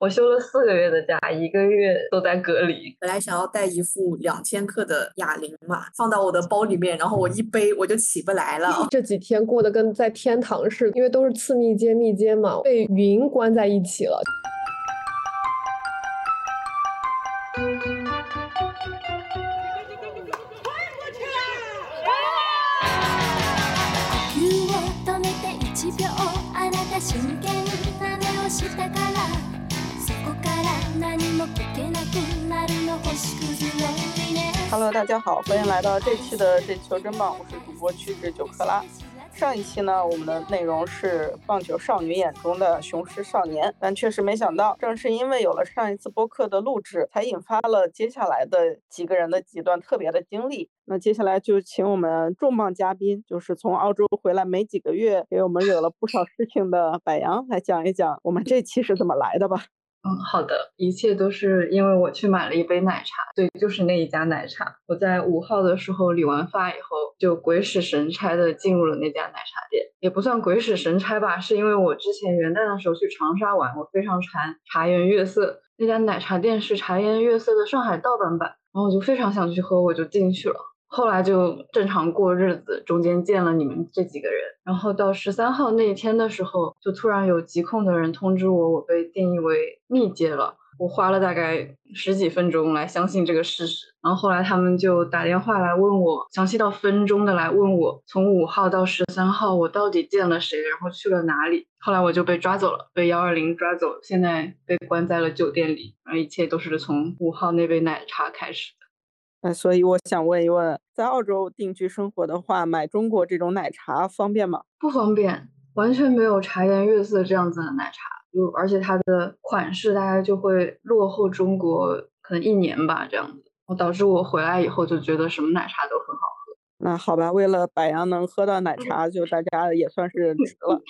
我休了四个月的假，一个月都在隔离。本来想要带一副两千克的哑铃嘛，放到我的包里面，然后我一背我就起不来了。这几天过得跟在天堂似的，因为都是次密接、密接嘛，被云关在一起了。Hello，大家好，欢迎来到这期的这球真棒，我是主播曲直九克拉。上一期呢，我们的内容是棒球少女眼中的雄狮少年，但确实没想到，正是因为有了上一次播客的录制，才引发了接下来的几个人的几段特别的经历。那接下来就请我们重磅嘉宾，就是从澳洲回来没几个月，给我们惹了不少事情的柏杨来讲一讲我们这期是怎么来的吧。嗯，好的，一切都是因为我去买了一杯奶茶，对，就是那一家奶茶。我在五号的时候理完发以后，就鬼使神差的进入了那家奶茶店，也不算鬼使神差吧，是因为我之前元旦的时候去长沙玩，我非常馋茶颜悦色，那家奶茶店是茶颜悦色的上海盗版版，然后我就非常想去喝，我就进去了。后来就正常过日子，中间见了你们这几个人，然后到十三号那一天的时候，就突然有疾控的人通知我，我被定义为密接了。我花了大概十几分钟来相信这个事实，然后后来他们就打电话来问我，详细到分钟的来问我，从五号到十三号我到底见了谁，然后去了哪里。后来我就被抓走了，被幺二零抓走，现在被关在了酒店里，然后一切都是从五号那杯奶茶开始。那所以我想问一问，在澳洲定居生活的话，买中国这种奶茶方便吗？不方便，完全没有茶颜悦色这样子的奶茶，就而且它的款式大概就会落后中国可能一年吧，这样子，我导致我回来以后就觉得什么奶茶都很好喝。那好吧，为了柏杨能喝到奶茶，就大家也算是值了。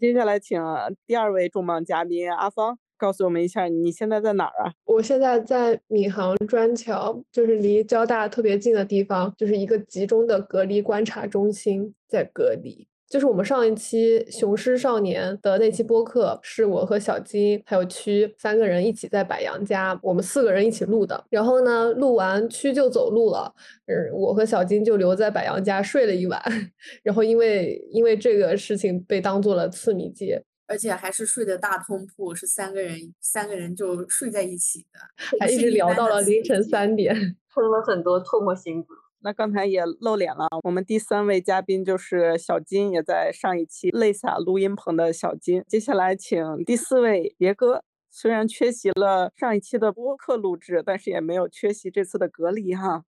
接下来请第二位重磅嘉宾阿芳。告诉我们一下，你现在在哪儿啊？我现在在闵行砖桥，就是离交大特别近的地方，就是一个集中的隔离观察中心，在隔离。就是我们上一期《雄狮少年》的那期播客，是我和小金还有区三个人一起在柏杨家，我们四个人一起录的。然后呢，录完区就走路了，嗯，我和小金就留在柏杨家睡了一晚。然后因为因为这个事情被当做了次密接。而且还是睡的大通铺，是三个人，三个人就睡在一起的，还一直聊到了凌晨三点，吞了很多唾沫星子。那刚才也露脸了，我们第三位嘉宾就是小金，也在上一期泪洒录音棚的小金。接下来请第四位杰哥，虽然缺席了上一期的播客录制，但是也没有缺席这次的隔离哈。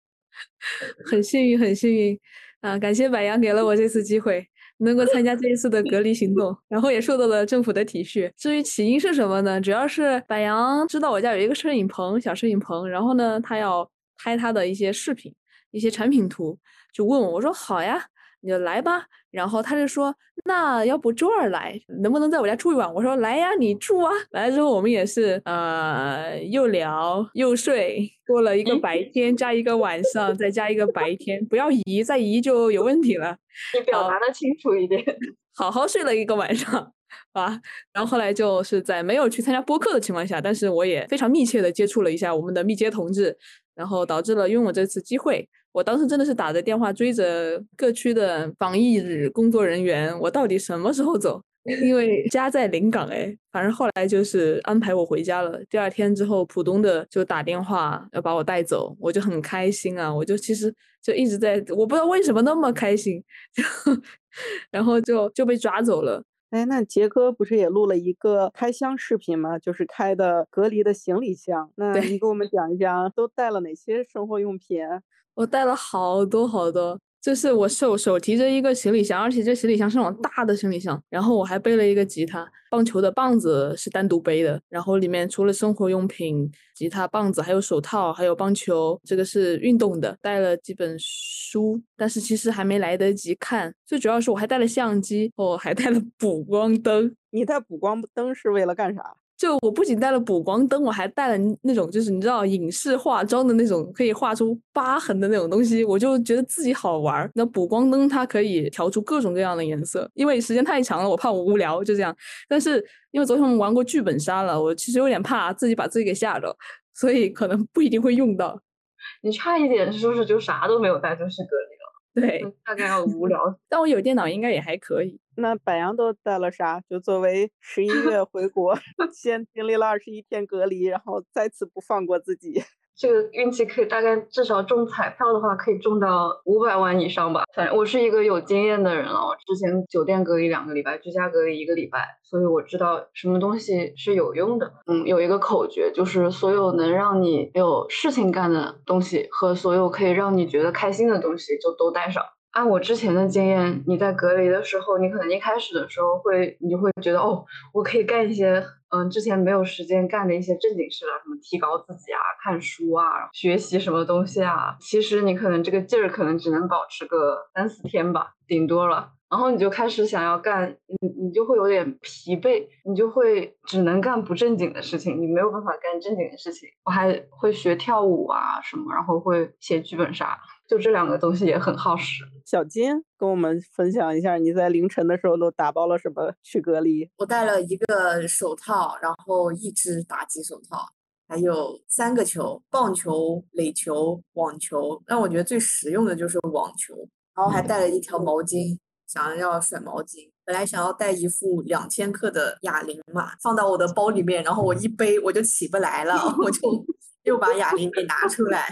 很幸运，很幸运啊！感谢柏杨给了我这次机会。能够参加这一次的隔离行动，然后也受到了政府的体恤。至于起因是什么呢？主要是柏杨知道我家有一个摄影棚，小摄影棚，然后呢，他要拍他的一些视频、一些产品图，就问我，我说好呀。你就来吧，然后他就说，那要不周二来，能不能在我家住一晚？我说来呀，你住啊。来了之后，我们也是呃，又聊又睡，过了一个白 天加一个晚上，再加一个白天，不要移，再移就有问题了。你表达的清楚一点。好好睡了一个晚上啊，然后后来就是在没有去参加播客的情况下，但是我也非常密切的接触了一下我们的密接同志，然后导致了拥有这次机会。我当时真的是打着电话追着各区的防疫工作人员，我到底什么时候走？因为家在临港哎，反正后来就是安排我回家了。第二天之后，浦东的就打电话要把我带走，我就很开心啊！我就其实就一直在，我不知道为什么那么开心，然后就就被抓走了。哎，那杰哥不是也录了一个开箱视频吗？就是开的隔离的行李箱。那你给我们讲一讲，都带了哪些生活用品？我带了好多好多，就是我手手提着一个行李箱，而且这行李箱是那种大的行李箱，然后我还背了一个吉他，棒球的棒子是单独背的，然后里面除了生活用品、吉他、棒子，还有手套，还有棒球，这个是运动的，带了几本书，但是其实还没来得及看，最主要是我还带了相机，我还带了补光灯。你带补光灯是为了干啥？就我不仅带了补光灯，我还带了那种就是你知道影视化妆的那种可以画出疤痕的那种东西，我就觉得自己好玩儿。那补光灯它可以调出各种各样的颜色，因为时间太长了，我怕我无聊，就这样。但是因为昨天我们玩过剧本杀了，我其实有点怕自己把自己给吓着，所以可能不一定会用到。你差一点是不是就啥都没有带就是隔离？对，大概要无聊。但我有电脑应该也还可以。那柏杨都带了啥？就作为十一月回国，先经历了二十一天隔离，然后再次不放过自己。这个运气可以大概至少中彩票的话，可以中到五百万以上吧。反正我是一个有经验的人了，我之前酒店隔离两个礼拜，居家隔离一个礼拜，所以我知道什么东西是有用的。嗯，有一个口诀，就是所有能让你有事情干的东西和所有可以让你觉得开心的东西，就都带上。按我之前的经验，你在隔离的时候，你可能一开始的时候会，你就会觉得哦，我可以干一些嗯之前没有时间干的一些正经事了，什么提高自己啊、看书啊、学习什么东西啊。其实你可能这个劲儿可能只能保持个三四天吧，顶多了。然后你就开始想要干，你你就会有点疲惫，你就会只能干不正经的事情，你没有办法干正经的事情。我还会学跳舞啊什么，然后会写剧本杀，就这两个东西也很耗时。小金跟我们分享一下，你在凌晨的时候都打包了什么去隔离？我带了一个手套，然后一只打击手套，还有三个球：棒球、垒球、网球。但我觉得最实用的就是网球，然后还带了一条毛巾。想要甩毛巾，本来想要带一副两千克的哑铃嘛，放到我的包里面，然后我一背我就起不来了，我就 又把哑铃给拿出来。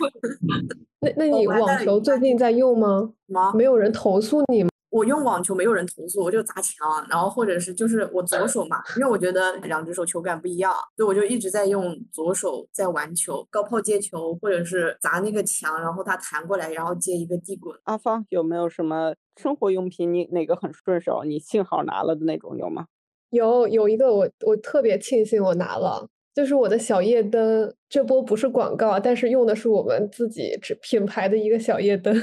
那那你网球最近在用吗？吗？没有人投诉你吗？我用网球没有人投诉，我就砸墙，然后或者是就是我左手嘛，因为我觉得两只手球感不一样，所以我就一直在用左手在玩球，高抛接球或者是砸那个墙，然后它弹过来，然后接一个地滚。阿芳有没有什么生活用品？你哪个很顺手？你幸好拿了的那种有吗？有有一个我我特别庆幸我拿了，就是我的小夜灯。这波不是广告，但是用的是我们自己品牌的一个小夜灯。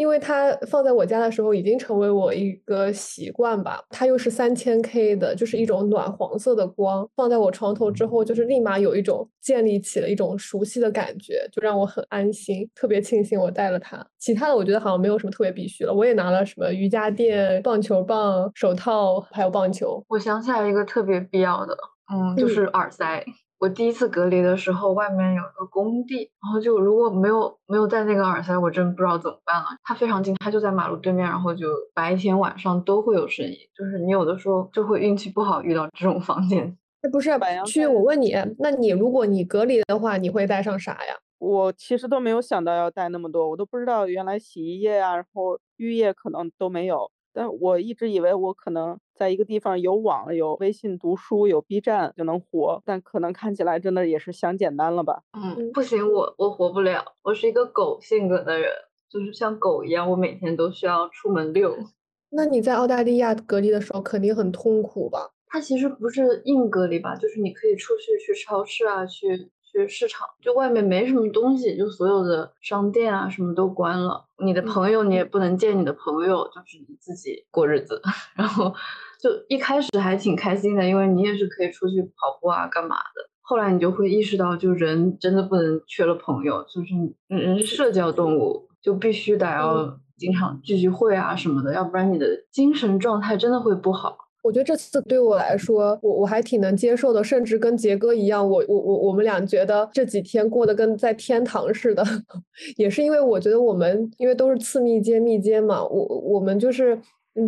因为它放在我家的时候已经成为我一个习惯吧，它又是三千 K 的，就是一种暖黄色的光，放在我床头之后，就是立马有一种建立起了一种熟悉的感觉，就让我很安心，特别庆幸我带了它。其他的我觉得好像没有什么特别必须了，我也拿了什么瑜伽垫、棒球棒、手套，还有棒球。我想起来一个特别必要的，嗯，就是耳塞。我第一次隔离的时候，外面有一个工地，然后就如果没有没有带那个耳塞，我真不知道怎么办了。它非常近，它就在马路对面，然后就白天晚上都会有声音，就是你有的时候就会运气不好遇到这种房间。那不是去，我问你，那你如果你隔离的话，你会带上啥呀？我其实都没有想到要带那么多，我都不知道原来洗衣液啊，然后浴液可能都没有。但我一直以为我可能在一个地方有网、有微信读书、有 B 站就能活，但可能看起来真的也是想简单了吧？嗯，不行，我我活不了。我是一个狗性格的人，就是像狗一样，我每天都需要出门遛。那你在澳大利亚隔离的时候肯定很痛苦吧？它其实不是硬隔离吧，就是你可以出去去超市啊，去。去市场，就外面没什么东西，就所有的商店啊什么都关了。你的朋友你也不能见你的朋友，就是你自己过日子。然后就一开始还挺开心的，因为你也是可以出去跑步啊干嘛的。后来你就会意识到，就人真的不能缺了朋友，就是人是社交动物，就必须得要经常聚聚会啊什么的，要不然你的精神状态真的会不好。我觉得这次对我来说，我我还挺能接受的，甚至跟杰哥一样，我我我我们俩觉得这几天过得跟在天堂似的，也是因为我觉得我们因为都是次密接密接嘛，我我们就是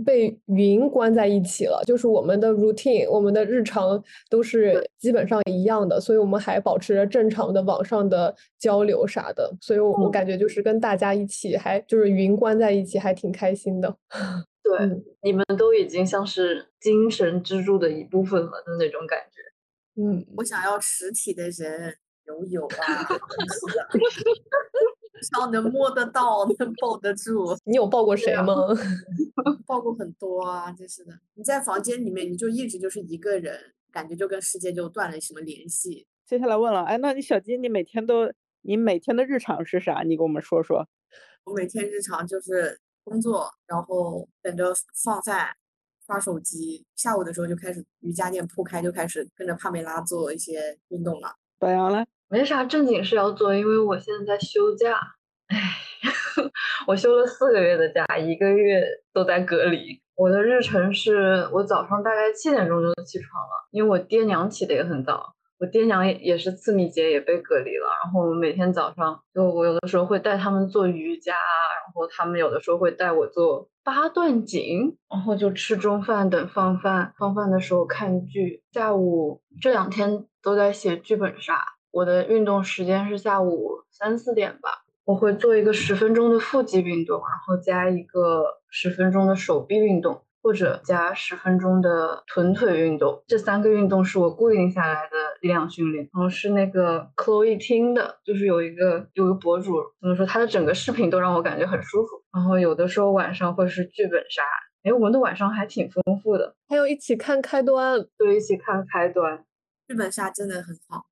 被云关在一起了，就是我们的 routine，我们的日常都是基本上一样的，所以我们还保持着正常的网上的交流啥的，所以我我感觉就是跟大家一起还就是云关在一起，还挺开心的。对，你们都已经像是精神支柱的一部分了的那种感觉。嗯，我想要实体的人，有有啊，至少 能摸得到，能抱得住。你有抱过谁吗？抱过很多啊，真是的。你在房间里面，你就一直就是一个人，感觉就跟世界就断了什么联系。接下来问了，哎，那你小金，你每天都，你每天的日常是啥？你给我们说说。我每天日常就是。工作，然后等着放饭，刷手机，下午的时候就开始瑜伽垫铺开，就开始跟着帕梅拉做一些运动了。白羊嘞？没啥正经事要做，因为我现在在休假。唉，我休了四个月的假，一个月都在隔离。我的日程是我早上大概七点钟就起床了，因为我爹娘起的也很早。我爹娘也也是次密接，也被隔离了。然后我每天早上，就我有的时候会带他们做瑜伽，然后他们有的时候会带我做八段锦，然后就吃中饭，等放饭，放饭的时候看剧。下午这两天都在写剧本杀。我的运动时间是下午三四点吧，我会做一个十分钟的腹肌运动，然后加一个十分钟的手臂运动。或者加十分钟的臀腿运动，这三个运动是我固定下来的力量训练。然后是那个 Chloe 听的，就是有一个有个博主怎么说，他的整个视频都让我感觉很舒服。然后有的时候晚上会是剧本杀，哎，我们的晚上还挺丰富的。还有一起看开端，对，一起看开端。剧本杀真的很好，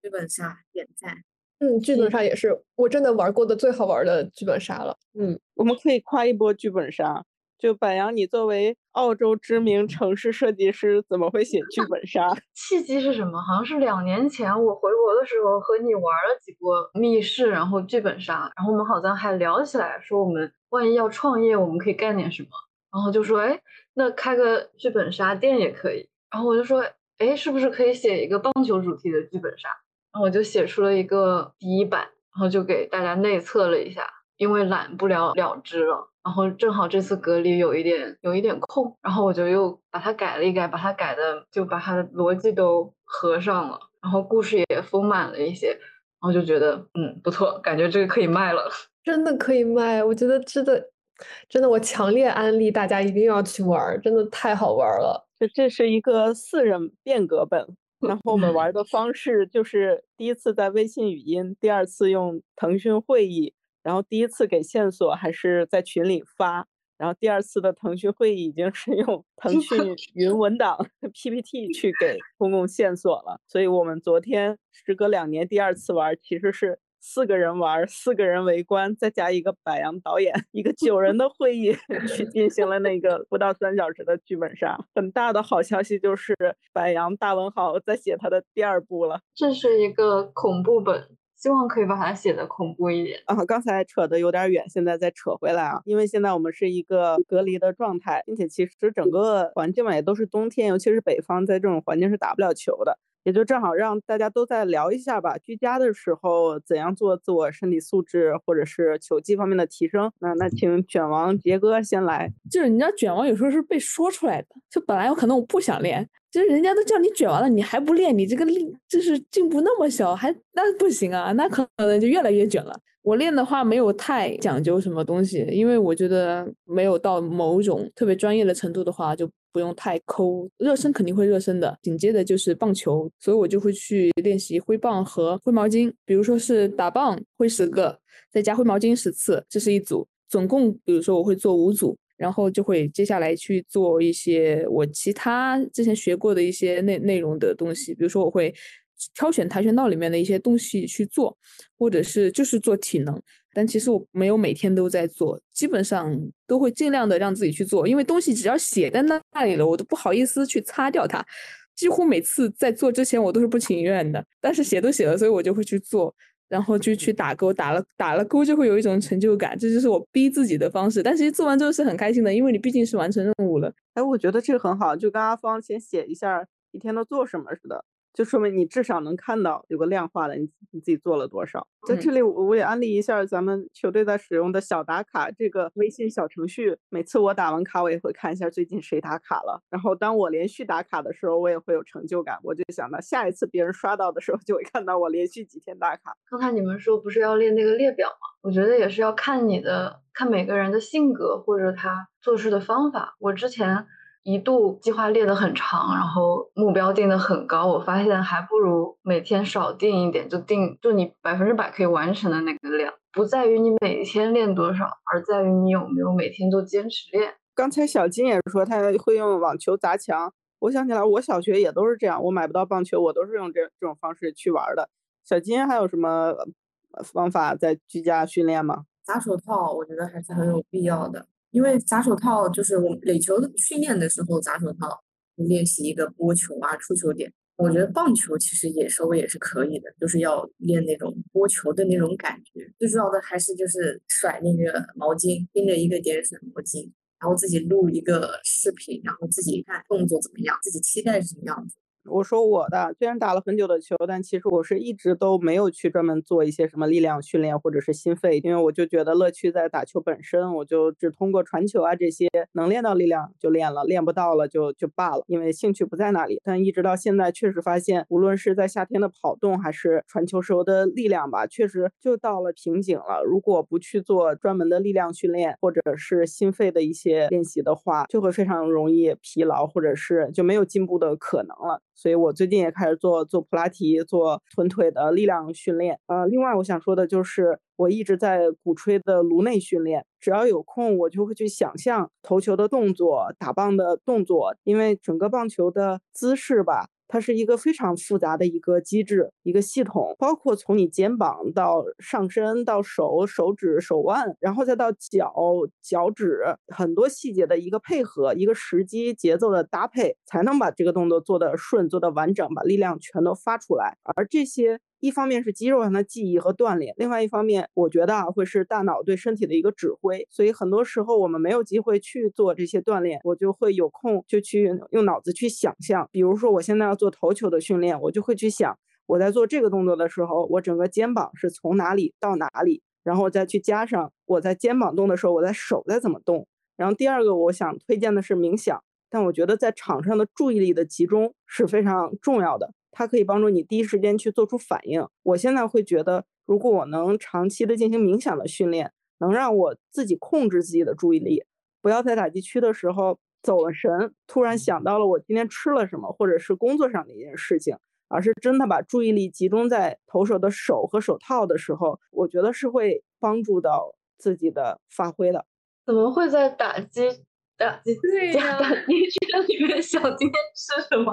剧本杀点赞。嗯，剧本杀也是我真的玩过的最好玩的剧本杀了。嗯，我们可以夸一波剧本杀。就柏杨，你作为澳洲知名城市设计师，怎么会写剧本杀？契机是什么？好像是两年前我回国的时候和你玩了几波密室，然后剧本杀，然后我们好像还聊起来，说我们万一要创业，我们可以干点什么？然后就说，哎，那开个剧本杀店也可以。然后我就说，哎，是不是可以写一个棒球主题的剧本杀？然后我就写出了一个第一版，然后就给大家内测了一下，因为懒不了了之了。然后正好这次隔离有一点有一点空，然后我就又把它改了一改，把它改的就把它的逻辑都合上了，然后故事也丰满了一些，然后就觉得嗯不错，感觉这个可以卖了，真的可以卖，我觉得真的真的我强烈安利大家一定要去玩，真的太好玩了。这这是一个四人变革本，然后我们玩的方式就是第一次在微信语音，第二次用腾讯会议。然后第一次给线索还是在群里发，然后第二次的腾讯会议已经是用 腾讯云文档 PPT 去给公共线索了。所以我们昨天时隔两年第二次玩，其实是四个人玩，四个人围观，再加一个柏杨导演，一个九人的会议 去进行了那个不到三小时的剧本杀。很大的好消息就是柏杨大文豪在写他的第二部了，这是一个恐怖本。希望可以把它写的恐怖一点啊！刚才扯的有点远，现在再扯回来啊！因为现在我们是一个隔离的状态，并且其实整个环境嘛也都是冬天，尤其是北方，在这种环境是打不了球的。也就正好让大家都再聊一下吧，居家的时候怎样做自我身体素质或者是球技方面的提升。那那请卷王杰哥先来。就是你知道卷王有时候是被说出来的，就本来有可能我不想练，就是人家都叫你卷完了，你还不练，你这个力就是进步那么小，还那不行啊，那可能就越来越卷了。我练的话没有太讲究什么东西，因为我觉得没有到某种特别专业的程度的话，就不用太抠。热身肯定会热身的，紧接着就是棒球，所以我就会去练习挥棒和挥毛巾。比如说是打棒挥十个，再加挥毛巾十次，这是一组。总共比如说我会做五组，然后就会接下来去做一些我其他之前学过的一些内内容的东西，比如说我会。挑选跆拳道里面的一些东西去做，或者是就是做体能，但其实我没有每天都在做，基本上都会尽量的让自己去做，因为东西只要写在那里了，我都不好意思去擦掉它。几乎每次在做之前，我都是不情愿的，但是写都写了，所以我就会去做，然后就去打勾，打了打了勾就会有一种成就感，这就是我逼自己的方式。但其实做完之后是很开心的，因为你毕竟是完成任务了。哎，我觉得这个很好，就跟阿芳先写一下一天都做什么似的。就说明你至少能看到有个量化的，你你自己做了多少。在这里，我我也安利一下咱们球队在使用的小打卡这个微信小程序。每次我打完卡，我也会看一下最近谁打卡了。然后当我连续打卡的时候，我也会有成就感。我就想到下一次别人刷到的时候，就会看到我连续几天打卡。刚才你们说不是要列那个列表吗？我觉得也是要看你的，看每个人的性格或者他做事的方法。我之前。一度计划列得很长，然后目标定得很高，我发现还不如每天少定一点，就定就你百分之百可以完成的那个量，不在于你每天练多少，而在于你有没有每天都坚持练。刚才小金也说他会用网球砸墙，我想起来我小学也都是这样，我买不到棒球，我都是用这这种方式去玩的。小金还有什么方法在居家训练吗？砸手套，我觉得还是很有必要的。因为砸手套就是我们垒球训练的时候砸手套，练习一个拨球啊、出球点。我觉得棒球其实也稍微也是可以的，就是要练那种拨球的那种感觉。最重要的还是就是甩那个毛巾，盯着一个点甩毛巾，然后自己录一个视频，然后自己看动作怎么样，自己期待是什么样子。我说我的，虽然打了很久的球，但其实我是一直都没有去专门做一些什么力量训练或者是心肺，因为我就觉得乐趣在打球本身，我就只通过传球啊这些能练到力量就练了，练不到了就就罢了，因为兴趣不在那里。但一直到现在，确实发现，无论是在夏天的跑动还是传球时候的力量吧，确实就到了瓶颈了。如果不去做专门的力量训练或者是心肺的一些练习的话，就会非常容易疲劳，或者是就没有进步的可能了。所以我最近也开始做做普拉提，做臀腿的力量训练。呃，另外我想说的就是，我一直在鼓吹的颅内训练。只要有空，我就会去想象投球的动作、打棒的动作，因为整个棒球的姿势吧。它是一个非常复杂的一个机制，一个系统，包括从你肩膀到上身到手、手指、手腕，然后再到脚、脚趾，很多细节的一个配合，一个时机、节奏的搭配，才能把这个动作做得顺、做得完整，把力量全都发出来。而这些。一方面是肌肉上的记忆和锻炼，另外一方面，我觉得啊会是大脑对身体的一个指挥。所以很多时候我们没有机会去做这些锻炼，我就会有空就去用脑子去想象。比如说我现在要做投球的训练，我就会去想我在做这个动作的时候，我整个肩膀是从哪里到哪里，然后再去加上我在肩膀动的时候，我在手在怎么动。然后第二个我想推荐的是冥想，但我觉得在场上的注意力的集中是非常重要的。它可以帮助你第一时间去做出反应。我现在会觉得，如果我能长期的进行冥想的训练，能让我自己控制自己的注意力，不要在打击区的时候走了神，突然想到了我今天吃了什么，或者是工作上的一件事情，而是真的把注意力集中在投手的手和手套的时候，我觉得是会帮助到自己的发挥的。怎么会在打击打击 对呀打击区里面想今天吃什么？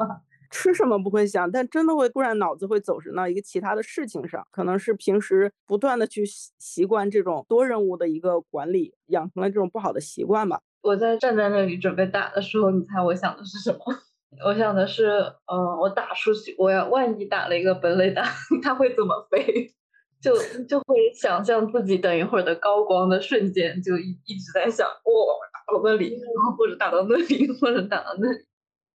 吃什么不会想，但真的会突然脑子会走神到一个其他的事情上，可能是平时不断的去习习惯这种多任务的一个管理，养成了这种不好的习惯吧。我在站在那里准备打的时候，你猜我想的是什么？我想的是，嗯，我打出去，我要万一打了一个本垒打，它会怎么飞？就就会想象自己等一会儿的高光的瞬间，就一一直在想，哇，打到那里，或者打到那里，或者打到那里。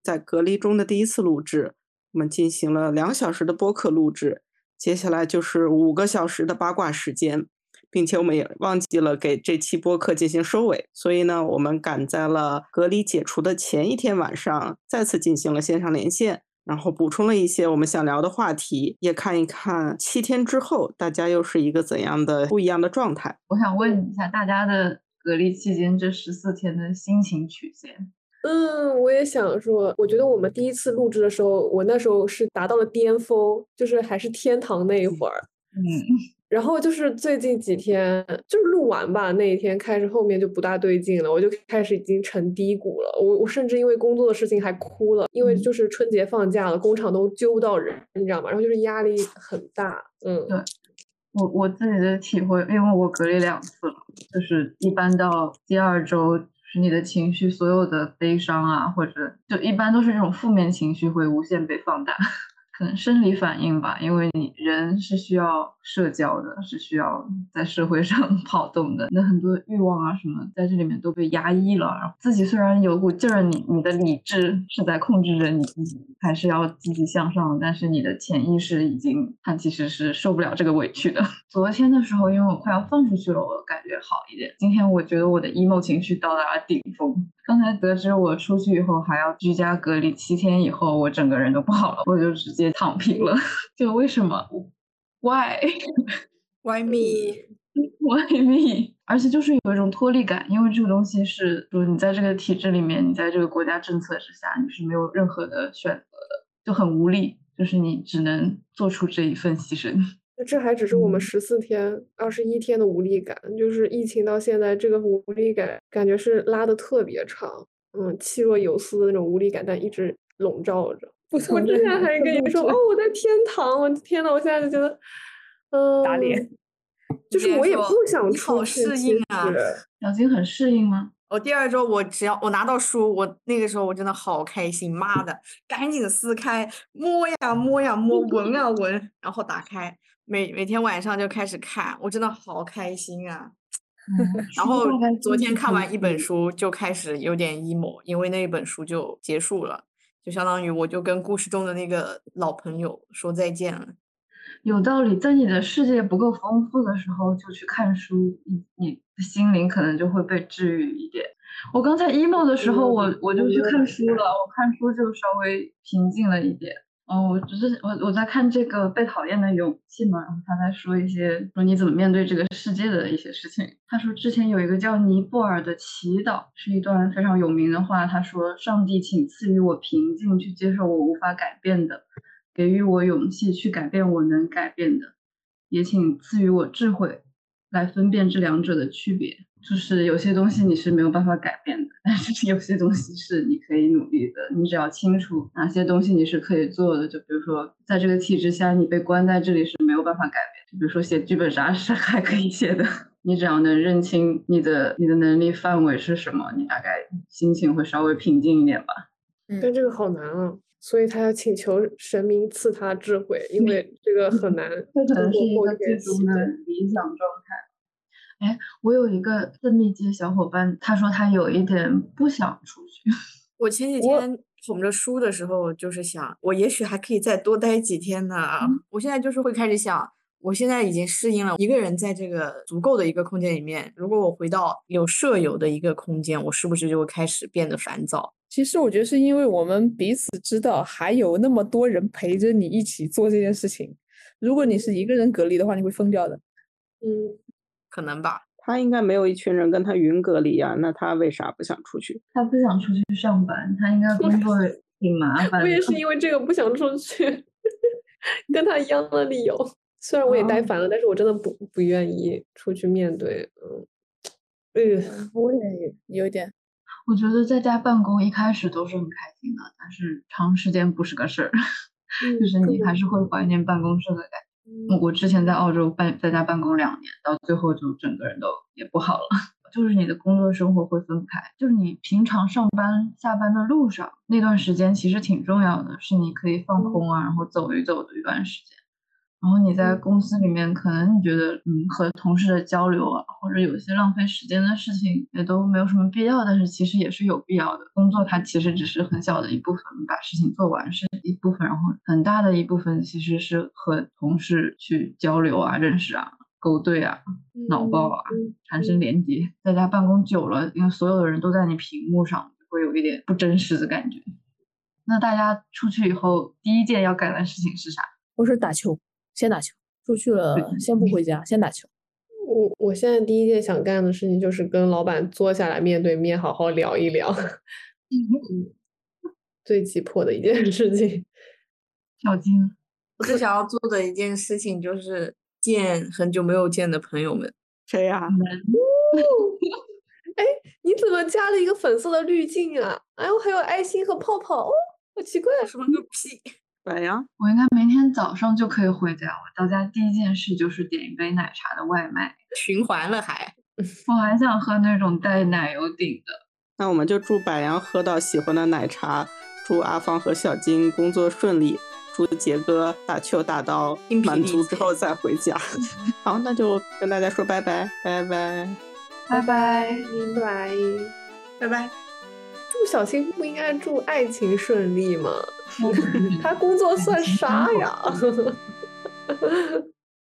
在隔离中的第一次录制，我们进行了两小时的播客录制，接下来就是五个小时的八卦时间，并且我们也忘记了给这期播客进行收尾，所以呢，我们赶在了隔离解除的前一天晚上，再次进行了线上连线，然后补充了一些我们想聊的话题，也看一看七天之后大家又是一个怎样的不一样的状态。我想问一下大家的隔离期间这十四天的心情曲线。嗯，我也想说，我觉得我们第一次录制的时候，我那时候是达到了巅峰，就是还是天堂那一会儿。嗯，然后就是最近几天，就是录完吧，那一天开始后面就不大对劲了，我就开始已经成低谷了。我我甚至因为工作的事情还哭了，因为就是春节放假了，工厂都揪不到人，你知道吗？然后就是压力很大。嗯，对，我我自己的体会，因为我隔离两次了，就是一般到第二周。是你的情绪，所有的悲伤啊，或者就一般都是这种负面情绪会无限被放大。可能生理反应吧，因为你人是需要社交的，是需要在社会上 跑动的。那很多欲望啊什么，在这里面都被压抑了。然后自己虽然有股劲儿，你你的理智是在控制着你自己，还是要积极向上。但是你的潜意识已经，它其实是受不了这个委屈的。昨天的时候，因为我快要放出去了，我感觉好一点。今天我觉得我的 emo 情绪到达了顶峰。刚才得知我出去以后还要居家隔离七天以后，我整个人都不好了，我就直接躺平了。就为什么？Why？Why me？Why me？而且就是有一种脱离感，因为这个东西是，就是你在这个体制里面，你在这个国家政策之下，你是没有任何的选择的，就很无力，就是你只能做出这一份牺牲。那这还只是我们十四天、二十一天的无力感，就是疫情到现在，这个无力感感觉是拉的特别长，嗯，气若游丝的那种无力感，但一直笼罩着。我之前还跟你说，哦，我在天堂，我天呐，我现在就觉得，嗯，打脸，就是我也不想出去。适应啊，小金很适应吗？我第二周我只要我拿到书，我那个时候我真的好开心，妈的，赶紧撕开，摸呀摸呀摸，闻啊闻，然后打开，每每天晚上就开始看，我真的好开心啊。然后昨天看完一本书就开始有点 emo，因为那一本书就结束了，就相当于我就跟故事中的那个老朋友说再见了。有道理，在你的世界不够丰富的时候，就去看书，你你的心灵可能就会被治愈一点。我刚才 emo 的时候，我我就去看书了，我看书就稍微平静了一点。哦，我只是我我在看这个被讨厌的勇气嘛，然后他在说一些说你怎么面对这个世界的一些事情。他说之前有一个叫尼泊尔的祈祷，是一段非常有名的话。他说：“上帝，请赐予我平静，去接受我无法改变的。”给予我勇气去改变我能改变的，也请赐予我智慧来分辨这两者的区别。就是有些东西你是没有办法改变的，但是有些东西是你可以努力的。你只要清楚哪些东西你是可以做的。就比如说，在这个体制下，你被关在这里是没有办法改变。就比如说写剧本啥是还可以写的，你只要能认清你的你的能力范围是什么，你大概心情会稍微平静一点吧。但这个好难啊。所以他要请求神明赐他智慧，因为这个很难。这可能是一个最终的理想状态。哎，我有一个自密接小伙伴，他说他有一点不想出去。我前几天捧着书的时候，就是想，我也许还可以再多待几天呢。我现在就是会开始想，我现在已经适应了一个人在这个足够的一个空间里面，如果我回到有舍友的一个空间，我是不是就会开始变得烦躁？其实我觉得是因为我们彼此知道还有那么多人陪着你一起做这件事情。如果你是一个人隔离的话，你会疯掉的。嗯，可能吧。他应该没有一群人跟他云隔离呀，那他为啥不想出去？他不想出去上班，他应该工作挺麻烦。我也是因为这个不想出去，跟他一样的理由。虽然我也待烦了，但是我真的不不愿意出去面对。嗯，嗯，我也有点。我觉得在家办公一开始都是很开心的，但是长时间不是个事儿，就是你还是会怀念办公室的感觉。我之前在澳洲办在家办公两年，到最后就整个人都也不好了。就是你的工作生活会分开，就是你平常上班下班的路上那段时间其实挺重要的，是你可以放空啊，然后走一走的一段时间。然后你在公司里面，可能你觉得，嗯，和同事的交流啊，或者有一些浪费时间的事情，也都没有什么必要。但是其实也是有必要的。工作它其实只是很小的一部分，把事情做完是一部分，然后很大的一部分其实是和同事去交流啊、认识啊、勾兑啊、脑爆啊、产生连接。在家办公久了，因为所有的人都在你屏幕上，会有一点不真实的感觉。那大家出去以后，第一件要干的事情是啥？我是打球。先打球，出去了先不回家，先打球。我我现在第一件想干的事情就是跟老板坐下来面对面好好聊一聊，嗯，最急迫的一件事情。小金，我最想要做的一件事情就是见很久没有见的朋友们。谁呀？哎，你怎么加了一个粉色的滤镜啊？哎我，还有爱心和泡泡，哦，好奇怪，什么个屁！白羊，我应该明天早上就可以回家。我到家第一件事就是点一杯奶茶的外卖，循环了还。我还想喝那种带奶油顶的。那我们就祝白羊喝到喜欢的奶茶，祝阿芳和小金工作顺利，祝杰哥打球打到满足之后再回家。好，那就跟大家说拜拜，拜拜，拜拜，拜拜，拜拜。祝小新不应该祝爱情顺利吗？他工作算啥呀？